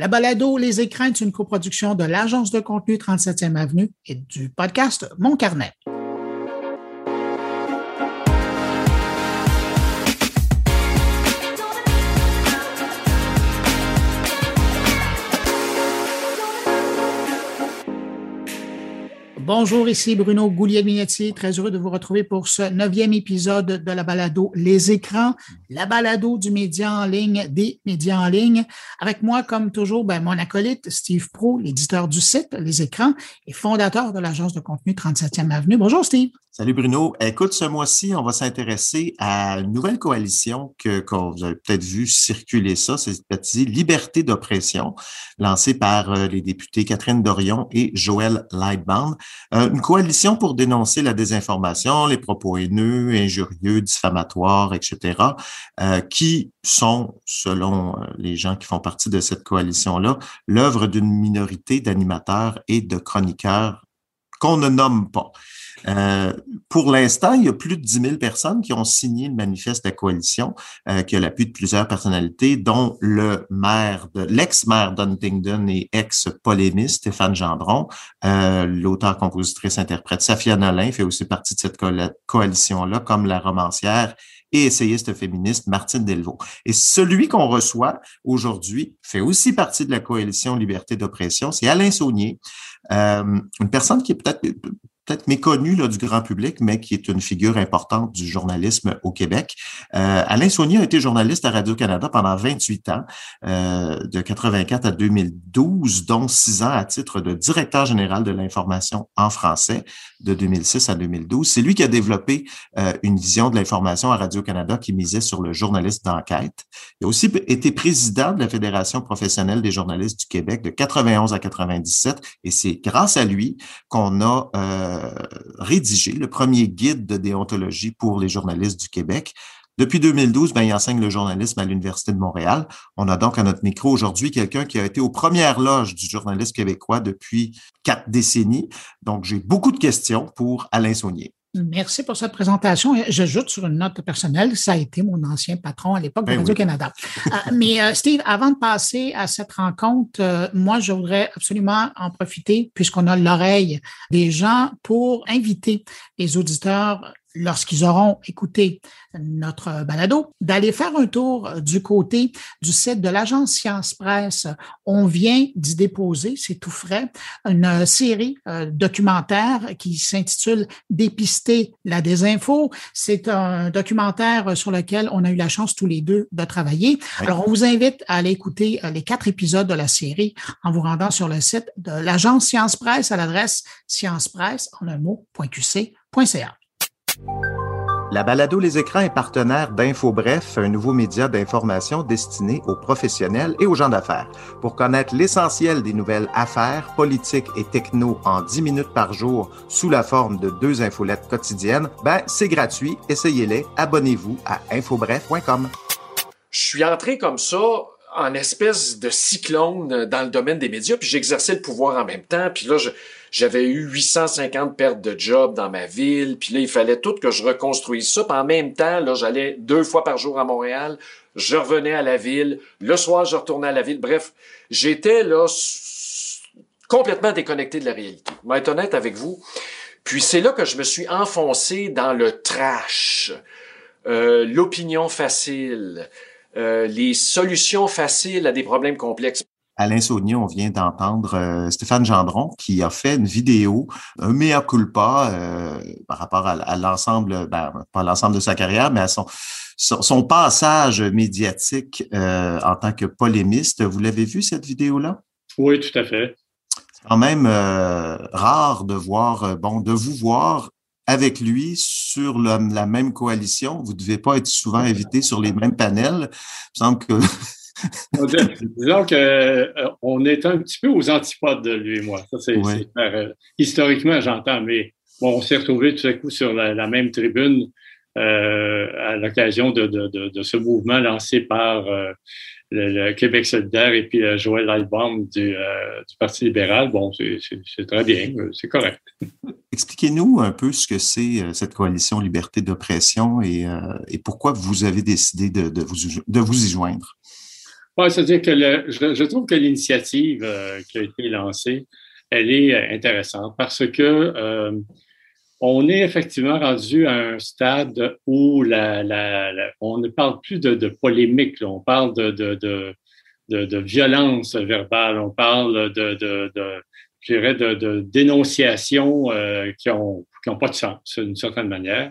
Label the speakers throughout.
Speaker 1: La balado Les écrans est une coproduction de l'Agence de contenu 37e Avenue et du podcast Mon Carnet. Bonjour, ici Bruno Goulier-Minetti. Très heureux de vous retrouver pour ce neuvième épisode de la balado Les écrans, la balado du média en ligne, des médias en ligne. Avec moi, comme toujours, ben, mon acolyte Steve Pro, l'éditeur du site Les écrans et fondateur de l'agence de contenu 37e Avenue. Bonjour, Steve.
Speaker 2: Salut Bruno. Écoute, ce mois-ci, on va s'intéresser à une nouvelle coalition que, vous avez peut-être vu circuler ça, c'est baptisé Liberté d'oppression, lancée par euh, les députés Catherine Dorion et Joël Lightbound. Euh, une coalition pour dénoncer la désinformation, les propos haineux, injurieux, diffamatoires, etc., euh, qui sont, selon les gens qui font partie de cette coalition-là, l'œuvre d'une minorité d'animateurs et de chroniqueurs qu'on ne nomme pas. Euh, pour l'instant, il y a plus de 10 000 personnes qui ont signé le manifeste de coalition, euh, qui a l'appui de plusieurs personnalités, dont le maire, de l'ex-maire d'Huntingdon et ex-polémiste Stéphane Gendron, euh, l'auteur, compositrice, interprète Safia Nolin fait aussi partie de cette coalition-là, comme la romancière et essayiste féministe Martine Delvaux. Et celui qu'on reçoit aujourd'hui fait aussi partie de la coalition Liberté d'oppression, c'est Alain Saunier, euh, une personne qui est peut-être peut-être méconnu là, du grand public, mais qui est une figure importante du journalisme au Québec. Euh, Alain Saunier a été journaliste à Radio-Canada pendant 28 ans, euh, de 84 à 2012, dont 6 ans à titre de directeur général de l'information en français de 2006 à 2012. C'est lui qui a développé euh, une vision de l'information à Radio-Canada qui misait sur le journaliste d'enquête. Il a aussi été président de la Fédération professionnelle des journalistes du Québec de 91 à 97, et c'est grâce à lui qu'on a euh, rédigé le premier guide de déontologie pour les journalistes du Québec. Depuis 2012, ben, il enseigne le journalisme à l'Université de Montréal. On a donc à notre micro aujourd'hui quelqu'un qui a été aux premières loges du journalisme québécois depuis quatre décennies. Donc, j'ai beaucoup de questions pour Alain Saunier.
Speaker 1: Merci pour cette présentation. J'ajoute sur une note personnelle, ça a été mon ancien patron à l'époque de ben Radio-Canada. Euh, mais euh, Steve, avant de passer à cette rencontre, euh, moi, je voudrais absolument en profiter, puisqu'on a l'oreille des gens, pour inviter les auditeurs lorsqu'ils auront écouté notre balado, d'aller faire un tour du côté du site de l'agence Science Presse. On vient d'y déposer, c'est tout frais, une série euh, documentaire qui s'intitule Dépister la désinfo. C'est un documentaire sur lequel on a eu la chance tous les deux de travailler. Alors, on vous invite à aller écouter euh, les quatre épisodes de la série en vous rendant sur le site de l'agence Science Presse à l'adresse sciencepresse en un mot.qc.ca.
Speaker 2: La balado Les écrans est partenaire d'InfoBref, un nouveau média d'information destiné aux professionnels et aux gens d'affaires. Pour connaître l'essentiel des nouvelles affaires, politiques et techno en 10 minutes par jour sous la forme de deux infolettes quotidiennes, ben c'est gratuit. Essayez-les. Abonnez-vous à infobref.com.
Speaker 3: Je suis entré comme ça en espèce de cyclone dans le domaine des médias, puis j'exerçais le pouvoir en même temps, puis là, j'avais eu 850 pertes de job dans ma ville, puis là, il fallait tout que je reconstruise ça, en même temps, là, j'allais deux fois par jour à Montréal, je revenais à la ville, le soir, je retournais à la ville, bref, j'étais là complètement déconnecté de la réalité. Je être honnête avec vous. Puis c'est là que je me suis enfoncé dans le trash, euh, l'opinion facile, euh, les solutions faciles à des problèmes complexes.
Speaker 2: Alain Saunier, on vient d'entendre euh, Stéphane Gendron qui a fait une vidéo, un mea culpa euh, par rapport à, l'ensemble, ben, pas l'ensemble de sa carrière, mais à son, son, passage médiatique en tant que polémiste. Vous l'avez vu cette vidéo-là?
Speaker 4: Oui, tout à fait.
Speaker 2: C'est quand même rare de voir, bon, de vous voir avec lui sur la, même coalition. Vous ne devez pas être souvent invité sur les mêmes panels. Il me semble que.
Speaker 4: Disons qu'on euh, est un petit peu aux antipodes de lui et moi. Ça, c'est, euh, historiquement, j'entends, mais bon, on s'est retrouvés tout à coup sur la, même tribune euh, à l'occasion de, ce mouvement lancé par le, Québec solidaire et puis Joël Albaum du, du, Parti libéral. Bon, c'est très bien, c'est correct.
Speaker 2: Expliquez-nous un peu ce que c'est euh, cette coalition Liberté d'oppression et, euh, et, pourquoi vous avez décidé de, de, vous, de vous y joindre.
Speaker 4: C'est-à-dire que je, trouve que l'initiative euh, qui a été lancée, elle est euh, intéressante parce que euh, on est effectivement rendu à un stade où la, on ne parle plus de, polémique, on parle de, de, violence verbale, on parle de, de, dénonciations qui n'ont qui ont pas de sens, d'une certaine manière.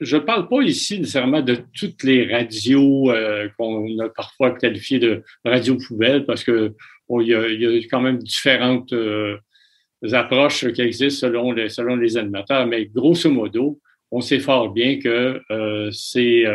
Speaker 4: Je ne parle pas ici nécessairement de toutes les radios euh, qu'on a parfois qualifiées de radios poubelles parce que il, y a, quand même différentes euh, approches qui existent selon les, selon les animateurs, mais grosso modo, on sait fort bien que euh, ces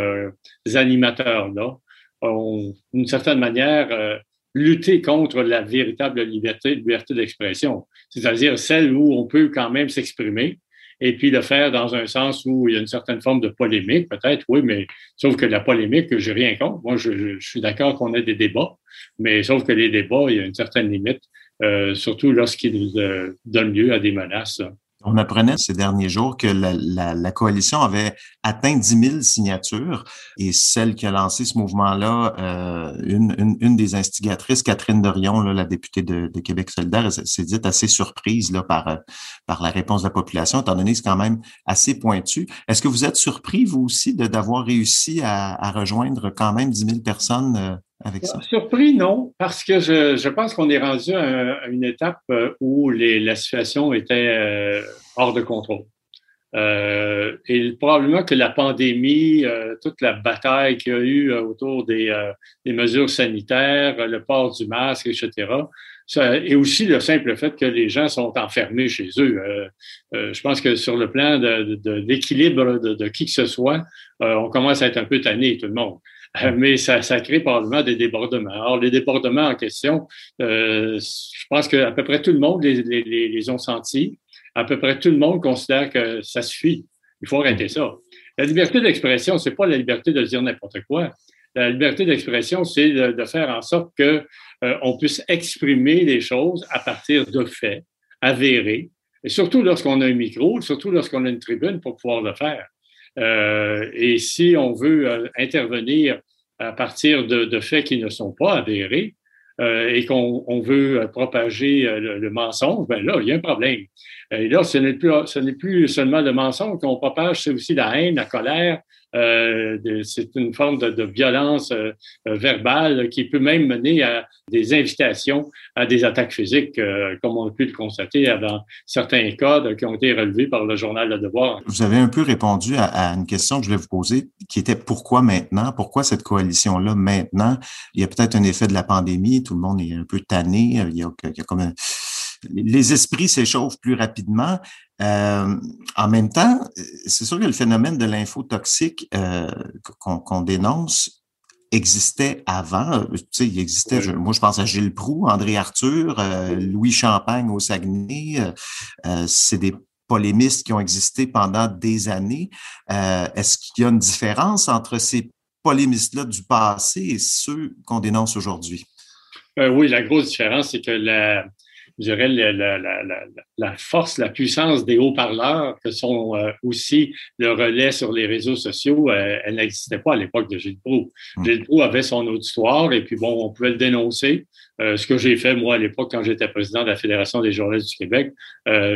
Speaker 4: animateurs-là ont, d'une certaine manière, lutter contre la véritable liberté, liberté d'expression, c'est-à-dire celle où on peut quand même s'exprimer, et puis le faire dans un sens où il y a une certaine forme de polémique, peut-être, oui, mais sauf que la polémique, j'ai rien contre. Moi, je, suis d'accord qu'on ait des débats, mais sauf que les débats, il y a une certaine limite, euh, surtout lorsqu'ils euh, donnent lieu à des menaces.
Speaker 2: On apprenait ces derniers jours que la, coalition avait atteint 10 000 signatures et celle qui a lancé ce mouvement-là, euh, une, des instigatrices, Catherine Dorion, la députée de, Québec solidaire, s'est dite assez surprise par, par la réponse de la population, étant donné que c'est quand même assez pointu. Est-ce que vous êtes surpris, vous aussi, d'avoir réussi à, à, rejoindre quand même 10 000 personnes euh, avec ça?
Speaker 4: Surpris, non, parce que je, je pense qu'on est rendu à, une étape euh, où les, la situation était euh, hors de contrôle. Euh, et probablement que la pandémie, euh, toute la bataille qu'il y a eu autour des, des, mesures sanitaires, le port du masque, etc., ça, et aussi le simple fait que les gens sont enfermés chez eux. je pense que sur le plan de, de, l'équilibre de, de, qui que ce soit, on commence à être un peu tanné, tout le monde. Euh, mais ça, crée probablement des débordements. Alors, les débordements en question, euh, je pense qu'à peu près tout le monde les, les, ont sentis. À peu près tout le monde considère que ça suffit. Il faut arrêter ça. La liberté d'expression, c'est pas la liberté de dire n'importe quoi. La liberté d'expression, c'est de, faire en sorte que euh, puisse exprimer les choses à partir de faits avérés, et surtout lorsqu'on a un micro, surtout lorsqu'on a une tribune pour pouvoir le faire. Euh, et si on veut euh, intervenir à partir de, faits qui ne sont pas avérés euh, et qu'on veut propager le, mensonge, ben là, il y a un problème. Et là, ce n'est plus, plus seulement le mensonge qu'on propage, c'est aussi la haine, la colère, c'est une forme de, violence euh, euh, verbale qui peut même mener à des invitations à des attaques physiques, comme on a pu le constater dans certains cas qui ont été relevés par le journal Le Devoir.
Speaker 2: Vous avez un peu répondu à, une question que je voulais vous poser, qui était pourquoi maintenant? Pourquoi cette coalition-là maintenant? Il y a peut-être un effet de la pandémie, tout le monde est un peu tanné, il y a, il y a comme un les esprits s'échauffent plus rapidement. Euh, en même temps, c'est sûr que le phénomène de l'info toxique euh, qu'on dénonce existait avant. Tu sais, il existait, moi je pense à Gilles Proux, André Arthur, euh, Louis Champagne au Saguenay. c'est des polémistes qui ont existé pendant des années. Est-ce qu'il y a une différence entre ces polémistes-là du passé et ceux qu'on dénonce aujourd'hui?
Speaker 4: oui, la grosse différence, c'est que la, je dirais, la, la, la, la, force, la puissance des haut-parleurs, que sont euh, aussi le relais sur les réseaux sociaux, euh, elle n'existait pas à l'époque de Gilles Proux. Mmh. Gilles Proux avait son auditoire et puis bon, on pouvait le dénoncer. Euh, ce que j'ai fait, moi, à l'époque, quand j'étais président de la Fédération des journalistes du Québec,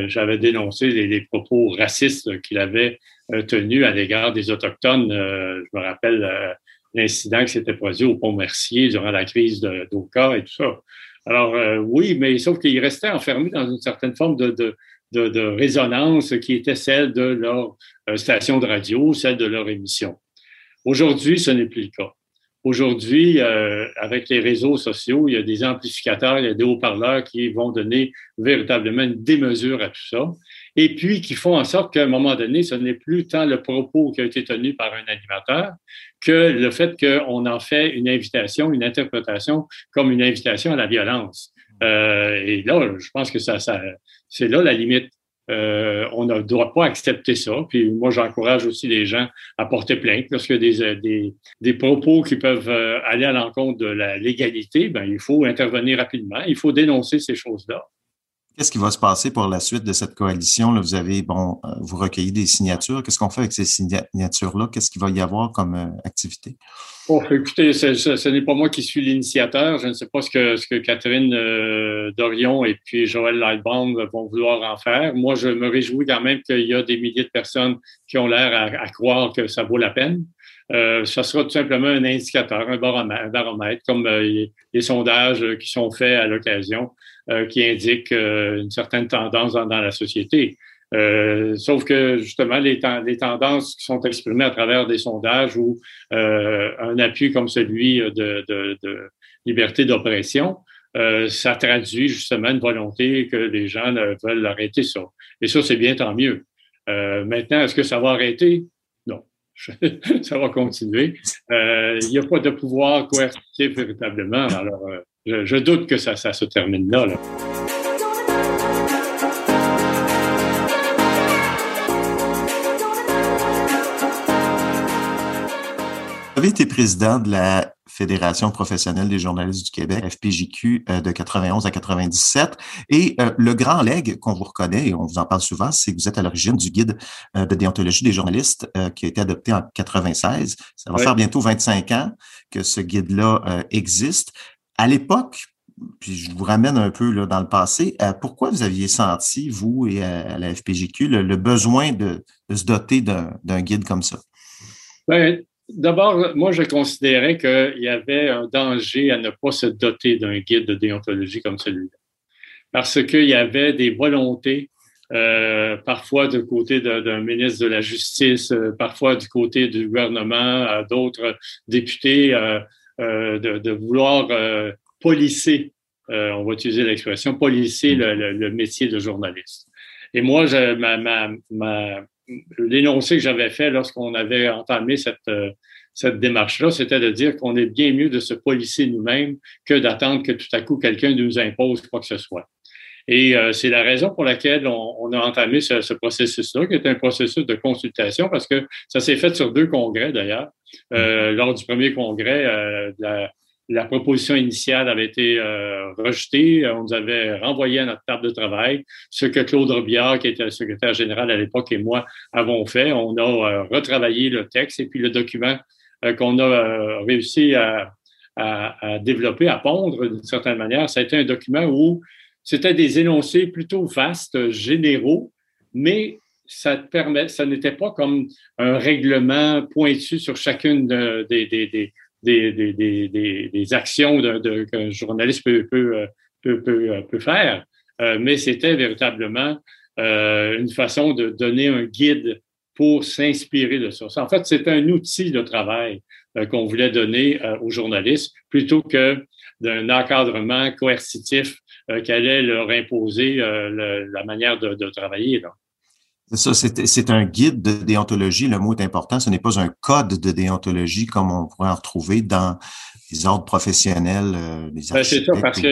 Speaker 4: j'avais dénoncé les, les, propos racistes qu'il avait tenus à l'égard des Autochtones. je me rappelle l'incident qui s'était produit au Pont Mercier durant la crise d'Oka et tout ça. Alors euh, oui, mais sauf qu'ils restaient enfermés dans une certaine forme de, de, de, de résonance qui était celle de leur euh, station de radio, celle de leur émission. Aujourd'hui, ce n'est plus le cas. Aujourd'hui, euh, avec les réseaux sociaux, il y a des amplificateurs, il y a des haut-parleurs qui vont donner véritablement une démesure à tout ça, et puis qui font en sorte qu'à un moment donné, ce n'est plus tant le propos qui a été tenu par un animateur que le fait qu'on en fait une invitation, une interprétation comme une invitation à la violence. Euh, et là, je pense que ça, ça c'est là la limite. Euh, on ne doit pas accepter ça. Puis moi, j'encourage aussi les gens à porter plainte lorsqu'il y a des, des, des, propos qui peuvent euh, aller à l'encontre de la légalité. Ben, il faut intervenir rapidement. Il faut dénoncer ces choses-là.
Speaker 2: Qu'est-ce qui va se passer pour la suite de cette coalition? Vous avez, bon, euh, vous recueillez des signatures. Qu'est-ce qu'on fait avec ces signatures-là? Qu'est-ce qu'il va y avoir comme euh, activité?
Speaker 4: Écoutez, ce, n'est pas moi qui suis l'initiateur. Je ne sais pas ce que, Catherine euh, Dorion et puis Joël Lightbaum vont vouloir en faire. Moi, je me réjouis quand même qu'il y a des milliers de personnes qui ont l'air à, croire que ça vaut la peine. Euh, ça sera tout simplement un indicateur, un baromètre, comme les sondages qui sont faits à l'occasion. Euh, qui indique euh, une certaine tendance dans, la société. Euh, sauf que justement, les, les, tendances qui sont exprimées à travers des sondages ou un appui comme celui de, de, de liberté d'oppression, ça traduit justement une volonté que les gens veulent arrêter ça. Et ça, c'est bien tant mieux. maintenant, est-ce que ça va arrêter? Non. ça va continuer. Il n'y a pas de pouvoir coercitif véritablement. Alors, je, doute que ça, se termine là. Vous
Speaker 2: avez été président de la Fédération professionnelle des journalistes du Québec, FPJQ, euh, de 91 à 97. Et euh, le grand legs qu'on vous reconnaît, et on vous en parle souvent, c'est que vous êtes à l'origine du guide euh, de déontologie des journalistes qui a été adopté en 96. Ça va faire bientôt 25 ans que ce guide-là existe. À l'époque, puis je vous ramène un peu là, dans le passé, euh, pourquoi vous aviez senti, vous et à, la FPGQ, le, besoin de, se doter d'un guide comme ça?
Speaker 4: Ben, d'abord, moi, je considérais qu'il y avait un danger à ne pas se doter d'un guide de déontologie comme celui-là. Parce qu'il y avait des volontés, euh, parfois du côté d'un ministre de la Justice, euh, parfois du côté du gouvernement, d'autres députés, de, de, vouloir policer, euh, on va utiliser l'expression, policer le, métier de journaliste. Et moi, l'énoncé que j'avais fait lorsqu'on avait entamé cette, euh, cette démarche-là, c'était de dire qu'on est bien mieux de se policer nous-mêmes que d'attendre que tout à coup quelqu'un nous impose quoi que ce soit. Et euh, c'est la raison pour laquelle on, a entamé ce, processus-là, qui est un processus de consultation, parce que ça s'est fait sur deux congrès d'ailleurs. lors du premier congrès de la, la proposition initiale avait été euh, rejetée. On nous avait renvoyé à notre table de travail. Ce que Claude Robillard, qui était le secrétaire général à l'époque, et moi avons fait, on a euh, retravaillé le texte et puis le document euh, qu'on a réussi à, à, développer, à pondre d'une certaine manière, ça a été un document où c'était des énoncés plutôt vastes, généraux, mais ça permet, ça n'était pas comme un règlement pointu sur chacune des, des, des, des, des, actions qu'un journaliste peut, peut, euh, peut, peut, euh, faire, euh, mais c'était véritablement une façon de donner un guide pour s'inspirer de ça. En fait, c'est un outil de travail qu'on voulait donner aux journalistes plutôt que d'un encadrement coercitif qui allait leur imposer la manière de, de travailler. Là.
Speaker 2: Ça, c'est un guide de déontologie. Le mot est important. Ce n'est pas un code de déontologie comme on pourrait en retrouver dans les ordres professionnels. Euh,
Speaker 4: ben, c'est ça, parce que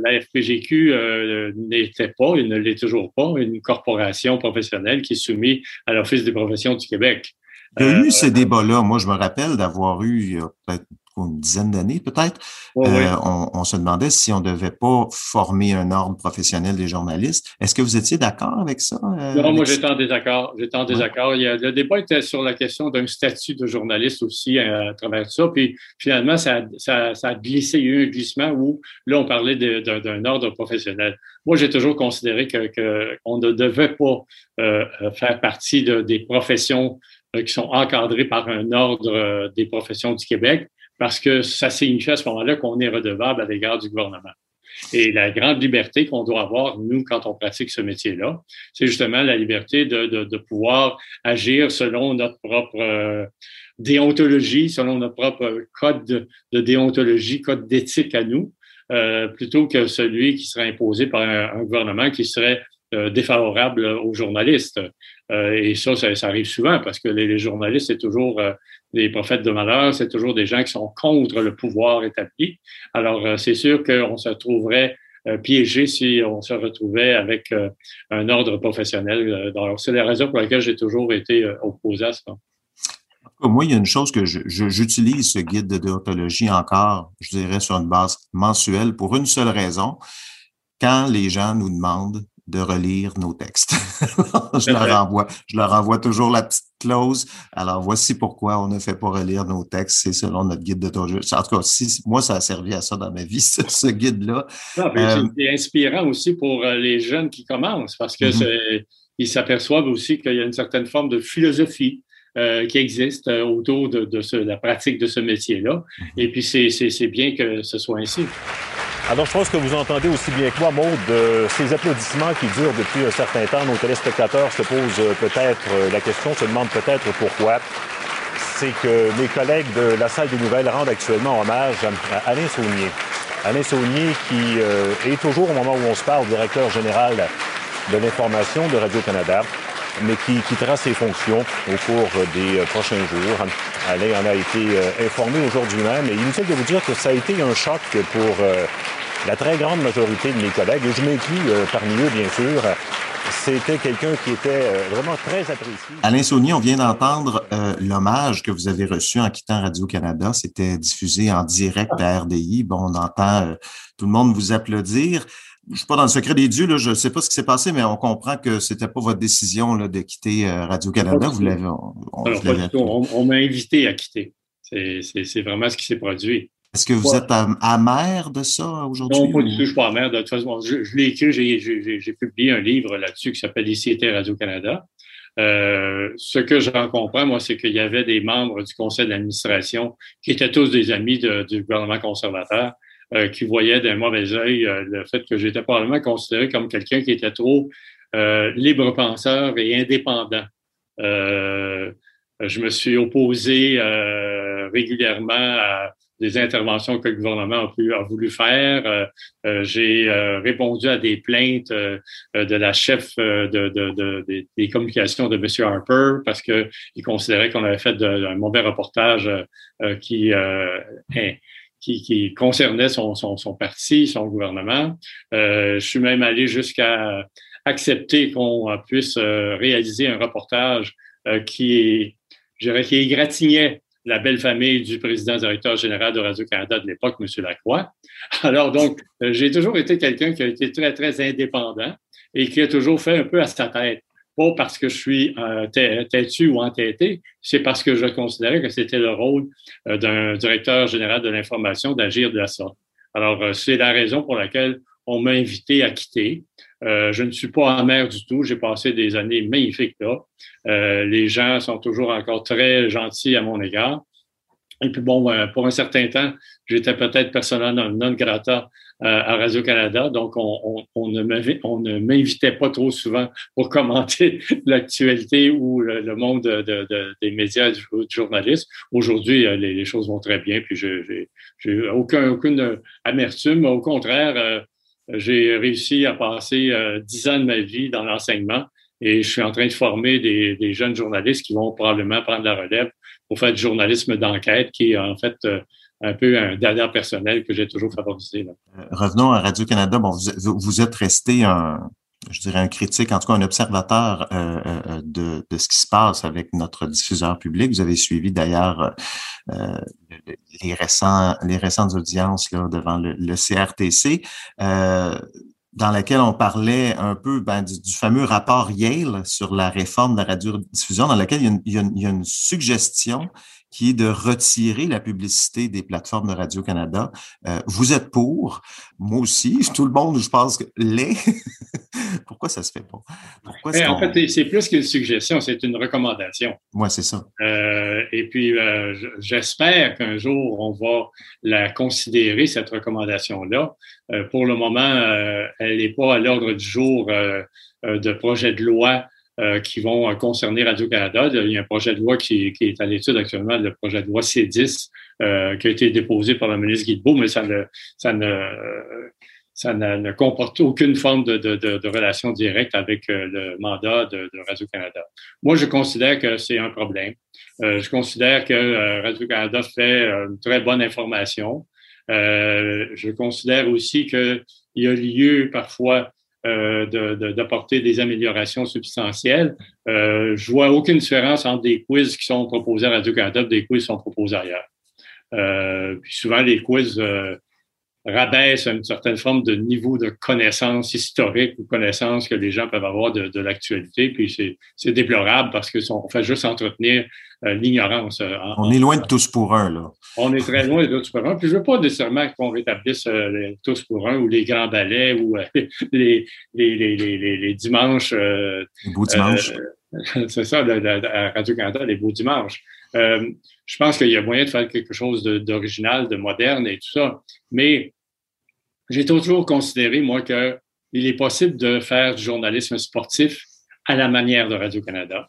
Speaker 4: la FPGQ euh, n'était pas, et ne l'est toujours pas, une corporation professionnelle qui est soumise à l'Office des professions du Québec.
Speaker 2: Il y a eu euh, ces débats-là. Moi, je me rappelle d'avoir eu peut-être une dizaine d'années peut-être, euh, on, se demandait si on ne devait pas former un ordre professionnel des journalistes. Est-ce que vous étiez d'accord avec ça?
Speaker 4: Euh, non, moi j'étais en désaccord. J'étais en désaccord. Il y a, le débat était sur la question d'un statut de journaliste aussi euh, à, travers ça. Puis finalement, ça, ça, ça, a glissé. Il y a eu un glissement où là, on parlait d'un ordre professionnel. Moi, j'ai toujours considéré qu'on que ne devait pas faire partie de, des professions qui sont encadrées par un ordre des professions du Québec parce que ça signifie à ce moment-là qu'on est redevable à l'égard du gouvernement. Et la grande liberté qu'on doit avoir, nous, quand on pratique ce métier-là, c'est justement la liberté de, de, de, pouvoir agir selon notre propre euh, déontologie, selon notre propre code de, déontologie, code d'éthique à nous, euh, plutôt que celui qui serait imposé par un, gouvernement qui serait euh, défavorable aux journalistes. Euh, et ça, ça, arrive souvent parce que les, journalistes, c'est toujours les prophètes de malheur, c'est toujours des gens qui sont contre le pouvoir établi. Alors, euh, c'est sûr qu'on se trouverait euh, piégé si on se retrouvait avec euh, un ordre professionnel. c'est la raison pour laquelle j'ai toujours été opposé à ça.
Speaker 2: Moi, il y a une chose que j'utilise ce guide de déontologie encore, je dirais, sur une base mensuelle pour une seule raison quand les gens nous demandent de relire nos textes. je leur envoie, je leur envoie toujours la petite clause. Alors, voici pourquoi on ne fait pas relire nos textes. C'est selon notre guide de ton jeu. En tout cas, si, moi, ça a servi à ça dans ma vie, ce, guide-là.
Speaker 4: Euh, c'est inspirant aussi pour euh, les jeunes qui commencent parce que mm-hmm. ils s'aperçoivent aussi qu'il y a une certaine forme de philosophie euh, qui existe autour de, de, la pratique de ce métier-là. Mm-hmm. Et puis, c'est bien que ce soit ainsi.
Speaker 5: Alors, je pense que vous entendez aussi bien que moi, Maud, de ces applaudissements qui durent depuis un certain temps. Nos téléspectateurs se posent euh, peut-être euh, la question, se demandent peut-être pourquoi. C'est que mes collègues de la salle des nouvelles rendent actuellement hommage à Alain Saunier. Alain Saunier qui euh, est toujours, au moment où on se parle, directeur général de l'information de Radio-Canada, mais qui quittera ses fonctions au cours des prochains jours. Alain en a été informé aujourd'hui même et inutile de vous dire que ça a été un choc pour la très grande majorité de mes collègues, et je m'inclus euh, parmi eux, bien sûr, c'était quelqu'un qui était euh, vraiment très apprécié.
Speaker 2: Alain Saunier, on vient d'entendre euh, l'hommage que vous avez reçu en quittant Radio-Canada. C'était diffusé en direct à RDI. Bon, on entend tout le monde vous applaudir. Je ne suis pas dans le secret des dieux, là, je ne sais pas ce qui s'est passé, mais on comprend que ce n'était pas votre décision là, de quitter Radio-Canada. Vous l'avez.
Speaker 4: on m'a invité à quitter. C'est vraiment ce qui s'est produit.
Speaker 2: Est-ce que vous êtes amer de ça aujourd'hui?
Speaker 4: Non, pas du tout, je ne suis pas amer. De toute façon, je, l'ai écrit, j'ai publié un livre là-dessus qui s'appelle Ici était Radio-Canada. Euh, ce que j'en comprends, moi, c'est qu'il y avait des membres du conseil d'administration qui étaient tous des amis du gouvernement conservateur, euh, qui voyaient d'un mauvais œil euh, le fait que j'étais probablement considéré comme quelqu'un qui était trop libre penseur et indépendant. je me suis opposé régulièrement à des interventions que le gouvernement a, pu, a voulu faire. Euh, euh, j'ai euh, répondu à des plaintes de la chef de, des communications de M. Harper parce qu'il considérait qu'on avait fait un mauvais reportage qui, qui, qui, concernait son, son, son, parti, son gouvernement. je suis même allé jusqu'à accepter qu'on puisse réaliser un reportage qui, je dirais, qui égratignait la belle famille du président directeur général de Radio-Canada de l'époque, M. Lacroix. Alors, donc, euh, j'ai toujours été quelqu'un qui a été très, très indépendant et qui a toujours fait un peu à sa tête. Pas parce que je suis euh, têtu ou entêté, c'est parce que je considérais que c'était le rôle euh, d'un directeur général de l'information d'agir de la sorte. Alors, c'est la raison pour laquelle on m'a invité à quitter. Euh, je ne suis pas amer du tout. J'ai passé des années magnifiques là. Euh, les gens sont toujours encore très gentils à mon égard. Et puis bon, euh, pour un certain temps, j'étais peut-être personnel non grata à Radio-Canada, donc on, ne m'invitait pas trop souvent pour commenter l'actualité ou le, monde des médias du, journalisme. Aujourd'hui, les, choses vont très bien, puis je n'ai aucun, aucune amertume. Au contraire, j'ai réussi à passer euh, dix ans de ma vie dans l'enseignement et je suis en train de former des, jeunes journalistes qui vont probablement prendre la relève pour faire du journalisme d'enquête, qui est en fait euh, un peu un dernier personnel que j'ai toujours favorisé.
Speaker 2: Euh, revenons à Radio-Canada. Bon, vous, vous, êtes resté un, je dirais, un critique, en tout cas un observateur euh, euh, de, de, ce qui se passe avec notre diffuseur public. Vous avez suivi d'ailleurs euh, les, récents, les récentes audiences là, devant le, le CRTC. dans laquelle on parlait un peu ben, du, fameux rapport Yale sur la réforme de la radiodiffusion, dans laquelle il y a une, il y a une, il y a une suggestion qui est de retirer la publicité des plateformes de Radio-Canada. Euh, vous êtes pour, moi aussi, tout le monde, je pense, l'est. Pourquoi ça se fait pas?
Speaker 4: Pourquoi en fait, c'est plus qu'une suggestion, c'est une recommandation.
Speaker 2: Oui, c'est ça.
Speaker 4: Euh, et puis, euh, j'espère qu'un jour, on va la considérer, cette recommandation-là. pour le moment, elle n'est pas à l'ordre du jour de projet de loi euh, qui vont euh, concerner Radio-Canada. Il y a un projet de loi qui, qui est à l'étude actuellement, le projet de loi C10, euh, qui a été déposé par le ministre Guilbeault, mais ça ne, ça ne, ça ne, comporte aucune forme de, de, de, relation directe avec euh, le mandat de, de Radio-Canada. Moi, je considère que c'est un problème. je considère que Radio-Canada fait une très bonne information. je considère aussi qu'il y a lieu parfois euh, d'apporter des améliorations substantielles. Euh, je vois aucune différence entre des quiz qui sont proposés à Radio-Canada et des quiz qui sont proposés ailleurs. Euh, puis souvent, les quiz, rabaisse une certaine forme de niveau de connaissance historique ou connaissance que les gens peuvent avoir de, de l'actualité. Puis c'est déplorable parce que on fait juste entretenir euh, l'ignorance. Euh,
Speaker 2: on est loin de tous pour un, là.
Speaker 4: On est très loin de tous pour un. Puis je veux pas nécessairement qu'on rétablisse euh, les tous pour un ou les grands ballets ou les, les, les, les, les, dimanches. les
Speaker 2: beaux dimanches.
Speaker 4: c'est ça, à Radio-Canada, les beaux dimanches. je pense qu'il y a moyen de faire quelque chose d'original, de, moderne et tout ça. Mais j'ai toujours considéré, moi, qu'il est possible de faire du journalisme sportif à la manière de Radio-Canada.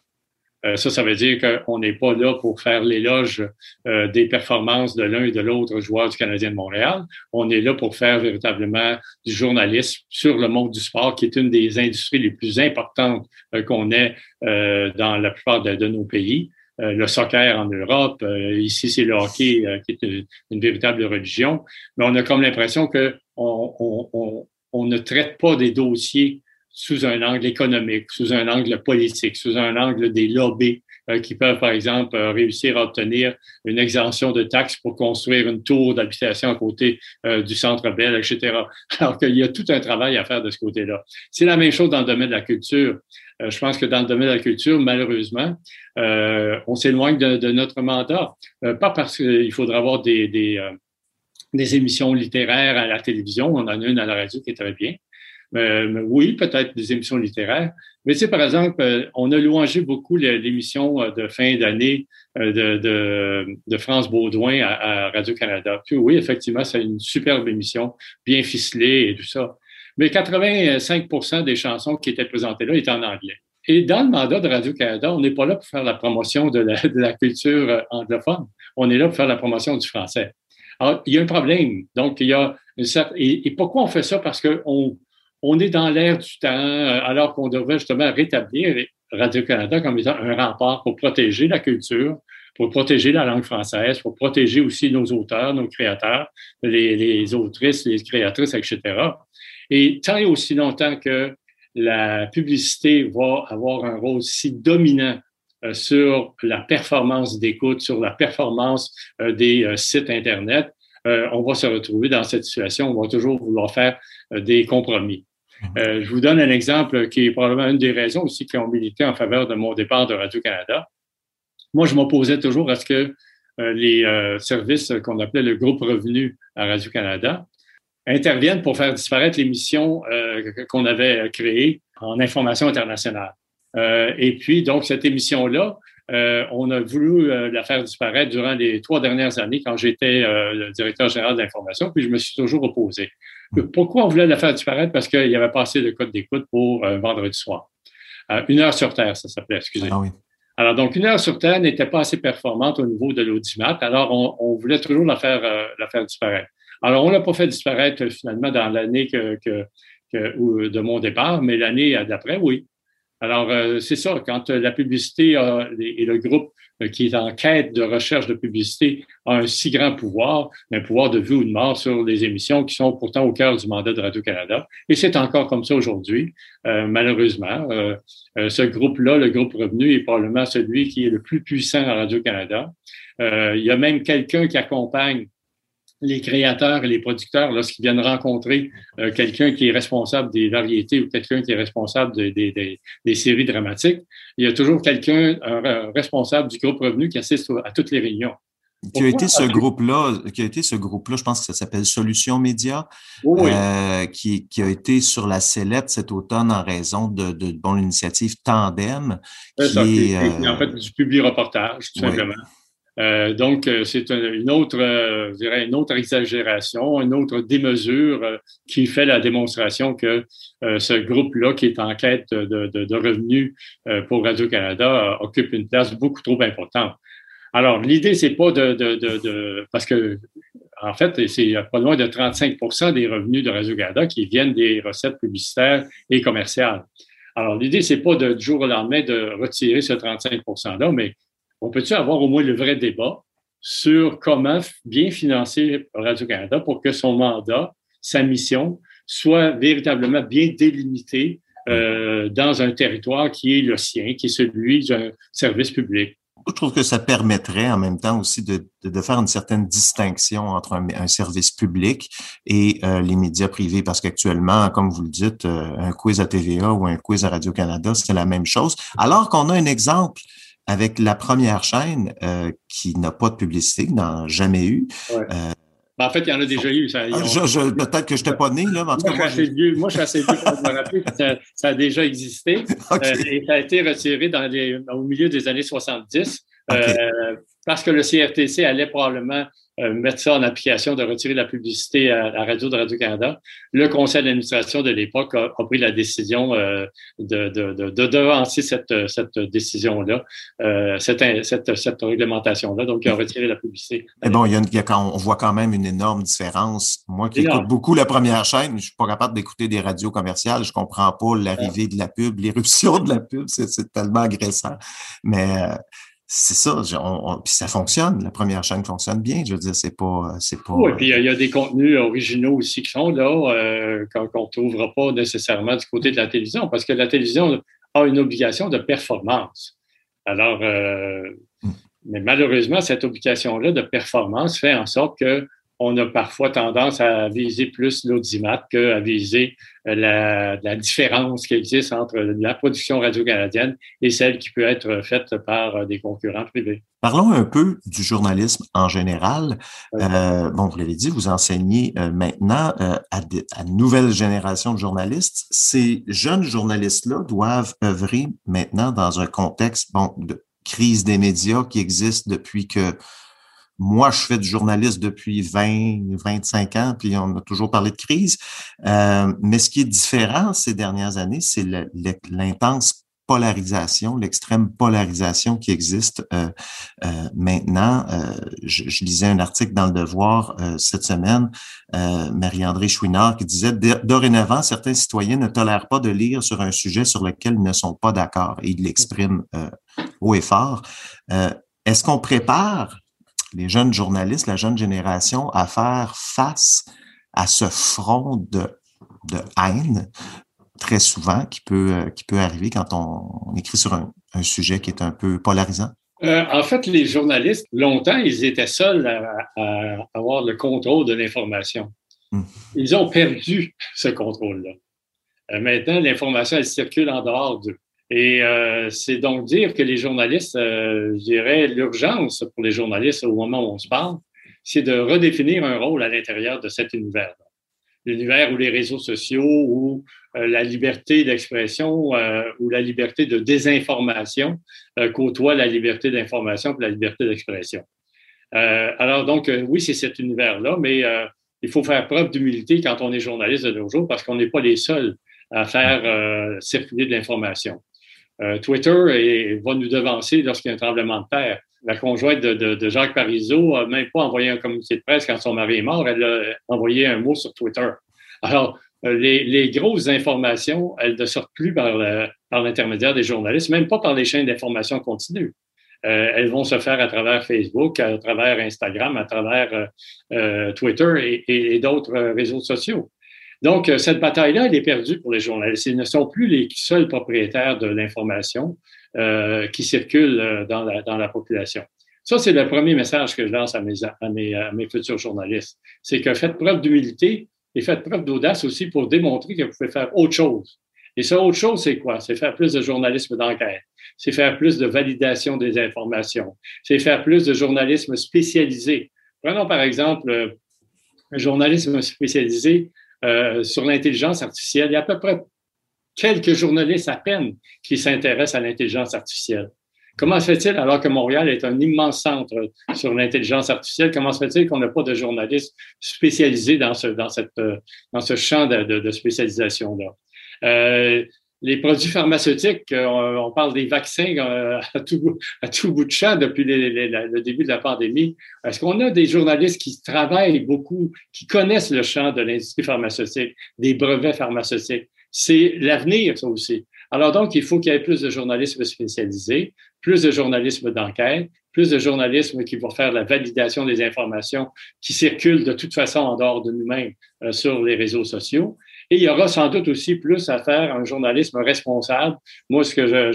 Speaker 4: Euh, ça, ça veut dire qu'on n'est pas là pour faire l'éloge euh, des performances de l'un et de l'autre joueur du Canadien de Montréal. On est là pour faire véritablement du journalisme sur le monde du sport, qui est une des industries les plus importantes euh, qu'on ait dans la plupart de, nos pays. Le soccer en Europe, ici c'est le hockey qui est une, véritable religion, mais on a comme l'impression que on, on ne traite pas des dossiers sous un angle économique, sous un angle politique, sous un angle des lobbies. euh, qui peuvent, par exemple, euh, réussir à obtenir une exemption de taxes pour construire une tour d'habitation à côté euh, du centre Bell, etc. Alors qu'il y a tout un travail à faire de ce côté-là. C'est la même chose dans le domaine de la culture. je pense que dans le domaine de la culture, malheureusement, on s'éloigne de, de, notre mandat. pas parce qu'il faudra avoir des, des, des émissions littéraires à la télévision, on en a une à la radio qui est très bien, euh, oui, peut-être des émissions littéraires. Mais tu sais, par exemple, euh, on a louangé beaucoup l'émission euh, de fin d'année de, France Baudouin à, Radio-Canada. Puis oui, effectivement, c'est une superbe émission, bien ficelée et tout ça. Mais 85% des chansons qui étaient présentées là étaient en anglais. Et dans le mandat de Radio-Canada, on n'est pas là pour faire la promotion de la, de la culture anglophone. On est là pour faire la promotion du français. Alors, il y a un problème. Donc, il y a une certaine... et, et pourquoi on fait ça? Parce qu'on on est dans l'ère du temps, euh, alors qu'on devrait justement rétablir Radio-Canada comme étant un rempart pour protéger la culture, pour protéger la langue française, pour protéger aussi nos auteurs, nos créateurs, les, autrices, les créatrices, etc. Et tant et aussi longtemps que la publicité va avoir un rôle si dominant euh, sur la performance d'écoute, sur la performance euh, des sites Internet, on va se retrouver dans cette situation. On va toujours vouloir faire des compromis. Euh, je vous donne un exemple qui est probablement une des raisons aussi qui ont milité en faveur de mon départ de Radio-Canada. Moi, je m'opposais toujours à ce que euh, les euh, services qu'on appelait le groupe revenu à Radio-Canada interviennent pour faire disparaître l'émission qu'on avait créée en information internationale. et puis, donc, cette émission-là, on a voulu la faire disparaître durant les trois dernières années quand j'étais le directeur général de l'information, puis je me suis toujours opposé. Pourquoi on voulait la faire disparaître? Parce qu'il y avait pas assez de code d'écoute pour euh, vendredi soir. Euh, une heure sur Terre, ça s'appelait, excusez. ah Alors, donc, une heure sur Terre n'était pas assez performante au niveau de l'audimat. Alors, on, voulait toujours la faire, euh, la faire disparaître. Alors, on l'a pas fait disparaître finalement dans l'année que, que, que, de mon départ, mais l'année d'après, oui. Alors, c'est ça, quand la publicité et le groupe euh, qui est en quête de recherche de publicité a un si grand pouvoir, un pouvoir de vie ou de mort sur les émissions qui sont pourtant au cœur du mandat de Radio-Canada. Et c'est encore comme ça aujourd'hui, euh, malheureusement. Euh, ce groupe-là, le groupe Revenu, est probablement celui qui est le plus puissant à Radio-Canada. il y a même quelqu'un qui accompagne les créateurs et les producteurs, lorsqu'ils viennent rencontrer euh, quelqu'un qui est responsable des variétés ou quelqu'un qui est responsable des séries dramatiques, il y a toujours quelqu'un, un, responsable du groupe Revenu qui assiste à toutes les réunions.
Speaker 2: Qui a été ce groupe-là, qui a été ce groupe-là, je pense que ça s'appelle Solutions Média, euh, qui, qui, a été sur la sellette cet automne en raison de, de, bon l'initiative Tandem.
Speaker 4: Qui est, en fait du public reportage, tout simplement. Euh, donc, euh, c'est une autre, euh, je dirais, une autre exagération, une autre démesure qui fait la démonstration que ce groupe-là, qui est en quête de, revenus pour Radio-Canada, occupe une place beaucoup trop importante. Alors, l'idée, c'est pas de, parce que, en fait, c'est pas loin de 35% des revenus de Radio-Canada qui viennent des recettes publicitaires et commerciales. Alors, l'idée, c'est pas de, du jour au lendemain de retirer ce 35 %-là, mais on peut-tu avoir au moins le vrai débat sur comment bien financer Radio-Canada pour que son mandat, sa mission, soit véritablement bien délimité euh, dans un territoire qui est le sien, qui est celui d'un service public?
Speaker 2: je trouve que ça permettrait en même temps aussi de, faire une certaine distinction entre un, service public et euh, les médias privés, parce qu'actuellement, comme vous le dites, euh, un quiz à TVA ou un quiz à Radio-Canada, c'est la même chose. Alors qu'on a un exemple avec la première chaîne euh, qui n'a pas de publicité, qui n'en a jamais eu.
Speaker 4: Ben, en fait, il y en a déjà eu.
Speaker 2: Ça, ah, Peut-être que je n'étais pas né, là, mais en tout
Speaker 4: moi, cas. Je suis vieux, moi, je suis assez vieux pour me rappeler que ça, ça, a déjà existé. Euh, et ça a été retiré dans les, au milieu des années 70 euh, parce que le CRTC allait probablement euh, mettre ça en application, de retirer la publicité à la radio de Radio-Canada. Le conseil d'administration de l'époque a, pris la décision euh, de, de, de, de, devancer cette, cette décision-là, euh, cette, cette, cette réglementation-là. Donc, il a retiré la publicité.
Speaker 2: Mais bon, il y a, il y a on voit quand même une énorme différence. Moi qui écoute beaucoup la première chaîne, je suis pas capable d'écouter des radios commerciales. Je comprends pas l'arrivée de la pub, l'éruption de la pub. C'est tellement agressant. Mais c'est ça, puis ça fonctionne. La première chaîne fonctionne bien. Je veux dire, c'est pas, c'est pas.
Speaker 4: Oui, puis il y, a des contenus originaux aussi qui sont là, euh, qu'on ne trouvera pas nécessairement du côté de la télévision, parce que la télévision a une obligation de performance. Alors, euh, hmm. mais malheureusement, cette obligation-là de performance fait en sorte que on a parfois tendance à viser plus l'audimat qu'à viser euh, la, la, différence qui existe entre la production radio-canadienne et celle qui peut être faite par euh, des concurrents privés.
Speaker 2: Parlons un peu du journalisme en général. Euh, bon, vous l'avez dit, vous enseignez euh, maintenant à, à une nouvelle génération de journalistes. Ces jeunes journalistes-là doivent œuvrer maintenant dans un contexte bon, de crise des médias qui existe depuis que moi, je fais du journalisme depuis 20, 25 ans, puis on a toujours parlé de crise. Euh, mais ce qui est différent ces dernières années, c'est l'intense polarisation, l'extrême polarisation qui existe euh, euh, maintenant. je, lisais un article dans le Devoir cette semaine, Marie-André Chouinard, qui disait dorénavant, certains citoyens ne tolèrent pas de lire sur un sujet sur lequel ils ne sont pas d'accord, et ils l'expriment haut et fort. Est-ce qu'on prépare les jeunes journalistes, la jeune génération à faire face à ce front de, de haine très souvent qui peut, euh, qui peut arriver quand on, écrit sur un, sujet qui est un peu polarisant?
Speaker 4: Euh, en fait, les journalistes, longtemps, ils étaient seuls à, avoir le contrôle de l'information. Hmm. Ils ont perdu ce contrôle-là. Euh, maintenant, l'information, elle circule en dehors d'eux. Et euh, c'est donc dire que les journalistes, euh, je dirais, l'urgence pour les journalistes au moment où on se parle, c'est de redéfinir un rôle à l'intérieur de cet univers. L'univers où les réseaux sociaux, où euh, la liberté d'expression euh, ou la liberté de désinformation côtoient la liberté d'information et la liberté d'expression. alors donc, oui, c'est cet univers-là, mais il faut faire preuve d'humilité quand on est journaliste de nos jours parce qu'on n'est pas les seuls à faire circuler de l'information. Euh, Twitter va nous devancer lorsqu'il y a un tremblement de terre. La conjointe de, Jacques Parizeau n'a même pas envoyé un communiqué de presse quand son mari est mort, elle a envoyé un mot sur Twitter. Alors, euh, les, grosses informations, elles ne sortent plus par, l'intermédiaire des journalistes, même pas par les chaînes d'information continue. Euh, elles vont se faire à travers Facebook, à travers Instagram, à travers Twitter et d'autres réseaux sociaux. Donc, euh, cette bataille-là, elle est perdue pour les journalistes. Ils ne sont plus les seuls propriétaires de l'information euh, qui circule euh, dans la, dans la population. Ça, c'est le premier message que je lance à mes, à mes, à mes futurs journalistes. C'est que faites preuve d'humilité et faites preuve d'audace aussi pour démontrer que vous pouvez faire autre chose. Et ça, autre chose, c'est quoi? C'est faire plus de journalisme d'enquête. C'est faire plus de validation des informations. C'est faire plus de journalisme spécialisé. Prenons par exemple un journalisme spécialisé euh, sur l'intelligence artificielle. Il y a à peu près quelques journalistes à peine qui s'intéressent à l'intelligence artificielle. Comment se fait-il, alors que Montréal est un immense centre sur l'intelligence artificielle, comment se fait-il qu'on n'a pas de journalistes spécialisés dans ce, dans cette, dans ce champ de, de, spécialisation-là? Euh, les produits pharmaceutiques, euh, on parle des vaccins euh, à tout, bout de champ depuis le début de la pandémie. Est-ce qu'on a des journalistes qui travaillent beaucoup, qui connaissent le champ de l'industrie pharmaceutique, des brevets pharmaceutiques? C'est l'avenir, ça aussi. Alors donc, il faut qu'il y ait plus de journalisme spécialisé, plus de journalisme d'enquête, plus de journalisme qui vont faire la validation des informations qui circulent de toute façon en dehors de nous-mêmes euh, sur les réseaux sociaux. Et il y aura sans doute aussi plus à faire un journalisme responsable. Moi, ce que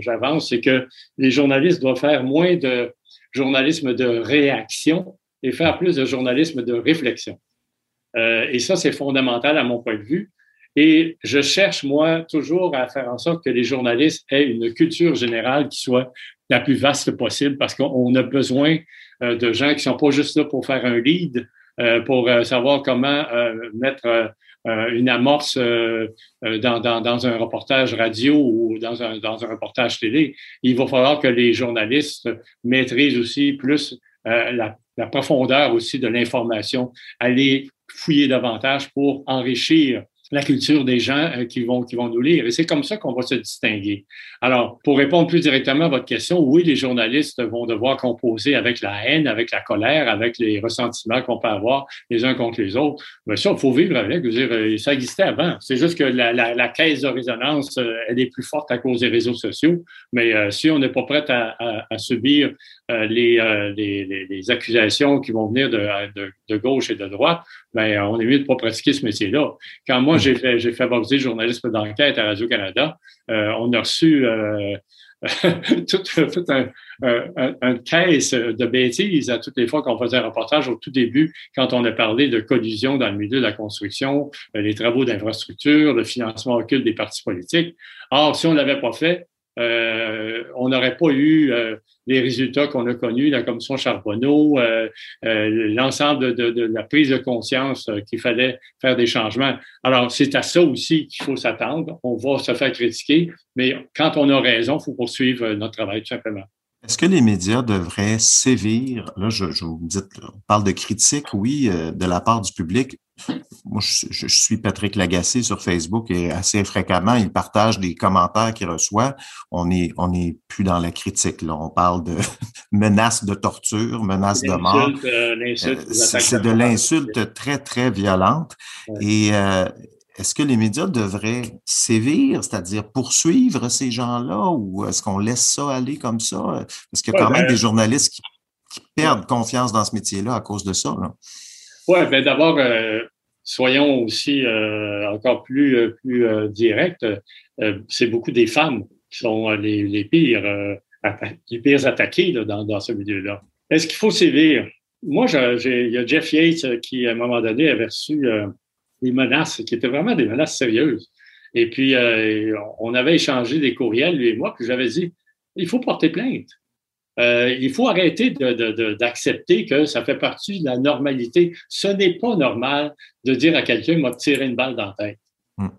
Speaker 4: j'avance, c'est que les journalistes doivent faire moins de journalisme de réaction et faire plus de journalisme de réflexion. Euh, et ça, c'est fondamental à mon point de vue. Et je cherche, moi, toujours à faire en sorte que les journalistes aient une culture générale qui soit la plus vaste possible parce qu'on a besoin euh, de gens qui sont pas juste là pour faire un lead, euh, pour euh, savoir comment mettre une amorce dans, dans, dans, un reportage radio ou dans un, dans un reportage télé. Il va falloir que les journalistes maîtrisent aussi plus la, la profondeur aussi de l'information, aller fouiller davantage pour enrichir la culture des gens euh, qui, vont, qui vont nous lire. Et c'est comme ça qu'on va se distinguer. Alors, pour répondre plus directement à votre question, oui, les journalistes vont devoir composer avec la haine, avec la colère, avec les ressentiments qu'on peut avoir les uns contre les autres. Mais ça, il faut vivre avec. Je dire, euh, ça existait avant. C'est juste que la, la, la, caisse de résonance, euh, elle est plus forte à cause des réseaux sociaux. Mais si on n'est pas prêt à, à subir les, les, les, accusations qui vont venir de, de, de gauche et de droite, ben, on est mieux de pas pratiquer ce métier-là. Quand moi, j'ai fait, j'ai favorisé le journalisme d'enquête à Radio-Canada, euh, on a reçu euh, toute, un, un, caisse de bêtises à toutes les fois qu'on faisait un reportage au tout début, quand on a parlé de collusion dans le milieu de la construction, euh, les travaux d'infrastructure, le financement occulte des partis politiques. Or, si on ne l'avait pas fait, euh, on n'aurait pas eu euh, les résultats qu'on a connus, la commission Charbonneau, euh, l'ensemble de, la prise de conscience qu'il fallait faire des changements. Alors, c'est à ça aussi qu'il faut s'attendre. On va se faire critiquer, mais quand on a raison, il faut poursuivre notre travail, tout simplement.
Speaker 2: Est-ce que les médias devraient sévir? Là, je, je vous dis, on parle de critique, oui, de la part du public moi, je, suis Patrick Lagacé sur Facebook et assez fréquemment, il partage des commentaires qu'il reçoit. On est, on est plus dans la critique. Là. On parle de menaces de torture, menaces de mort. Euh, euh, c'est de l'insulte très, très violente. Et euh, est-ce que les médias devraient sévir, c'est-à-dire poursuivre ces gens-là, ou est-ce qu'on laisse ça aller comme ça? Parce qu'il y a quand même ben des journalistes qui, perdent confiance dans ce métier-là à cause de ça.
Speaker 4: Oui, ben d'abord, euh, soyons aussi euh, encore plus, euh, plus directs. c'est beaucoup des femmes qui sont les, les pires, les pires attaquées dans, dans ce milieu-là. Est-ce qu'il faut sévir? Moi, il y a Jeff Yates qui, à un moment donné, avait reçu des menaces qui étaient vraiment des menaces sérieuses. Et puis, on avait échangé des courriels, lui et moi, puis j'avais dit, il faut porter plainte. Euh, il faut arrêter d'accepter que ça fait partie de la normalité. Ce n'est pas normal de dire à quelqu'un m'a tiré une balle dans la tête. Hmm.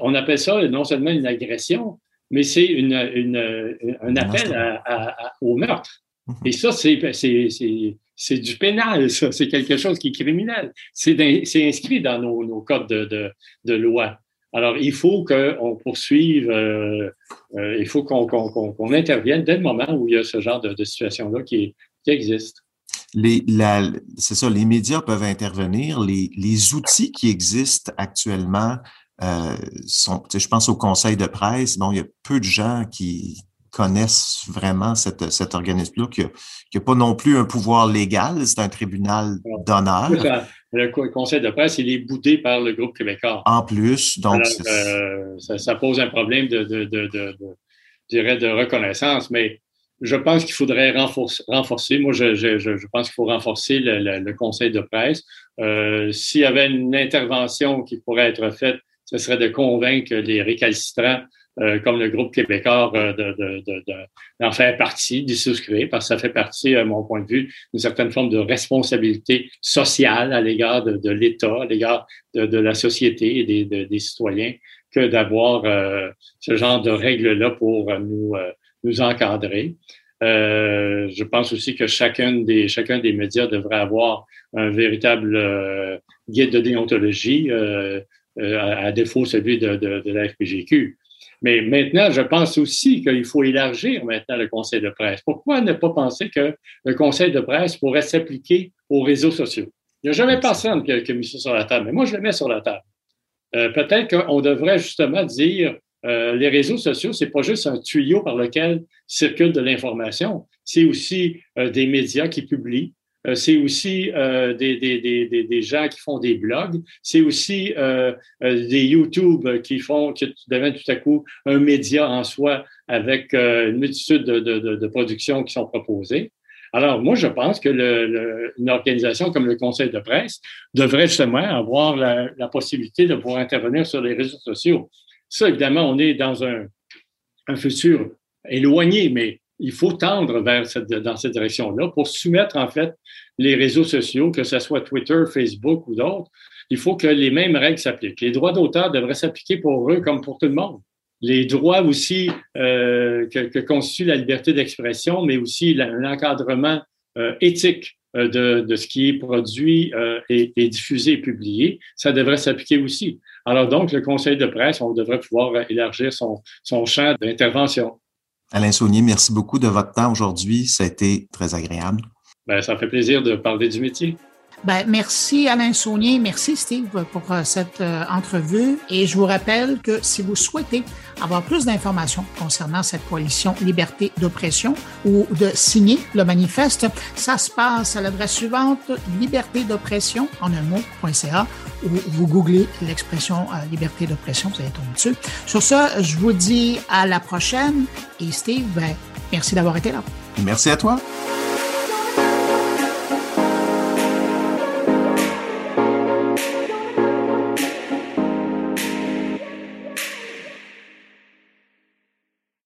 Speaker 4: on appelle ça non seulement une agression, mais c'est une, un appel au meurtre. Et ça, c'est du pénal, ça. C'est quelque chose qui est criminel. C'est inscrit dans nos, nos codes de, de, loi. Alors, il faut qu'on poursuive, euh, euh, il faut qu'on intervienne dès le moment où il y a ce genre de, situation-là qui, qui, existe.
Speaker 2: C'est ça, les médias peuvent intervenir. Les, les outils qui existent actuellement euh, sont, je pense au conseil de presse, bon, il y a peu de gens qui, connaissent vraiment cette, cet organisme-là, qui n'a pas non plus un pouvoir légal, c'est un tribunal d'honneur.
Speaker 4: Le conseil de presse, il est boudé par le groupe québécois.
Speaker 2: En plus, donc.
Speaker 4: Euh, ça, pose un problème de, de, de, de, dirais de reconnaissance, mais je pense qu'il faudrait renforcer, renforcer. Moi, je, je, je pense qu'il faut renforcer le, le, conseil de presse. Euh, S'il y avait une intervention qui pourrait être faite, ce serait de convaincre les récalcitrants euh, comme le groupe québécois euh, d'en de, de, faire partie, d'y souscrire, parce que ça fait partie, à mon point de vue, d'une certaine forme de responsabilité sociale à l'égard de, l'État, à l'égard de, la société et des, des citoyens, que d'avoir euh, ce genre de règles-là pour nous, nous encadrer. je pense aussi que chacun des, chacun des médias devrait avoir un véritable guide de déontologie, à, défaut celui de, de, de la FPGQ. Mais maintenant, je pense aussi qu'il faut élargir maintenant le conseil de presse. Pourquoi ne pas penser que le conseil de presse pourrait s'appliquer aux réseaux sociaux? Il n'y a jamais personne qui a, mis ça sur la table, mais moi, je le mets sur la table. Euh, peut-être qu'on devrait justement dire euh, les réseaux sociaux, c'est pas juste un tuyau par lequel circule de l'information, c'est aussi euh, des médias qui publient, c'est aussi euh, des, des, des, des, gens qui font des blogs, c'est aussi euh, des YouTube qui font, qui deviennent tout à coup un média en soi avec une multitude de, de, de, productions qui sont proposées. Alors, moi, je pense que le, une organisation comme le Conseil de presse devrait justement avoir la, la, possibilité de pouvoir intervenir sur les réseaux sociaux. Ça, évidemment, on est dans un, un futur éloigné, mais il faut tendre vers cette, dans cette direction-là pour soumettre, en fait, les réseaux sociaux, que ce soit Twitter, Facebook ou d'autres. Il faut que les mêmes règles s'appliquent. Les droits d'auteur devraient s'appliquer pour eux comme pour tout le monde. Les droits aussi euh, que, que, constitue la liberté d'expression, mais aussi l'encadrement euh, éthique euh, de, de, ce qui est produit et, et, diffusé et publié, ça devrait s'appliquer aussi. Alors donc, le conseil de presse, on devrait pouvoir élargir son, son champ d'intervention.
Speaker 2: Alain Saunier, merci beaucoup de votre temps aujourd'hui. Ça a été très agréable.
Speaker 4: Bien, ça fait plaisir de parler du métier.
Speaker 1: Ben, merci Alain Saunier, merci Steve pour euh, cette euh, entrevue. Et je vous rappelle que si vous souhaitez avoir plus d'informations concernant cette coalition Liberté d'oppression ou de signer le manifeste, ça se passe à l'adresse suivante liberté d'oppression en un mot.ca vous googlez l'expression euh, liberté d'oppression, vous allez tomber dessus. Sur ça, je vous dis à la prochaine et Steve, ben, merci d'avoir été là.
Speaker 2: Merci à toi.